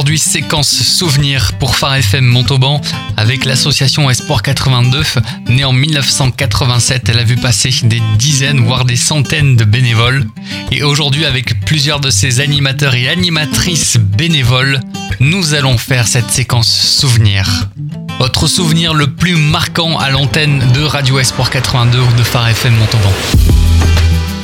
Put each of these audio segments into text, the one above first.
Aujourd'hui, séquence souvenir pour Phare FM Montauban avec l'association Espoir 82. Née en 1987, elle a vu passer des dizaines, voire des centaines de bénévoles. Et aujourd'hui, avec plusieurs de ses animateurs et animatrices bénévoles, nous allons faire cette séquence souvenir. Votre souvenir le plus marquant à l'antenne de Radio Espoir 82 ou de Phare FM Montauban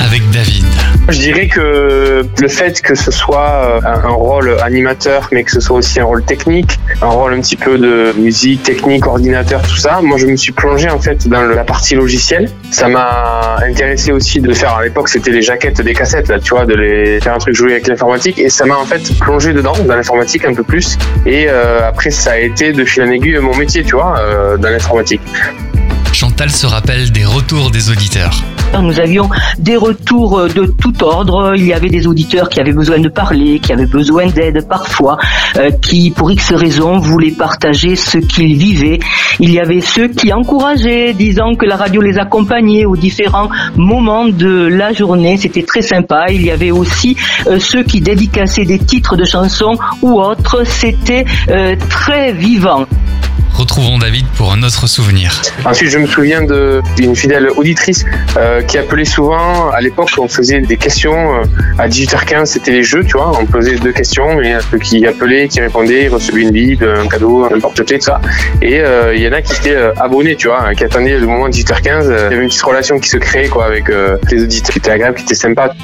avec David. Je dirais que le fait que ce soit euh, un rôle animateur, mais que ce soit aussi un rôle technique, un rôle un petit peu de musique, technique, ordinateur, tout ça, moi je me suis plongé en fait dans la partie logicielle. Ça m'a intéressé aussi de faire, à l'époque c'était les jaquettes des cassettes, là, tu vois, de les faire un truc jouer avec l'informatique, et ça m'a en fait plongé dedans, dans l'informatique un peu plus. Et euh, après ça a été de fil en aiguille mon métier, tu vois, euh, dans l'informatique. Chantal se rappelle des retours des auditeurs. Nous avions des retours euh, de tout ordre. Il y avait des auditeurs qui avaient besoin de parler, qui avaient besoin d'aide parfois, euh, qui pour X raisons voulaient partager ce qu'ils vivaient. Il y avait ceux qui encourageaient, disant que la radio les accompagnait aux différents moments de la journée. C'était très sympa. Il y avait aussi euh, ceux qui dédicaçaient des titres de chansons ou autres. C'était très vivant. Retrouvons David pour un autre souvenir. Ensuite, je me souviens d'une fidèle auditrice euh, qui appelait souvent. À l'époque, on faisait des questions euh, à 18h15, c'était les jeux, tu vois. On posait deux questions et ceux qui appelaient, qui répondaient, recevaient une bible, un cadeau, un porte-clés, tout ça. Et euh, il y en a qui étaient abonnés, tu vois, qui attendaient le moment 18h15. Il y avait une petite relation qui se créait quoi avec les auditeurs, qui était agréable, qui était sympa.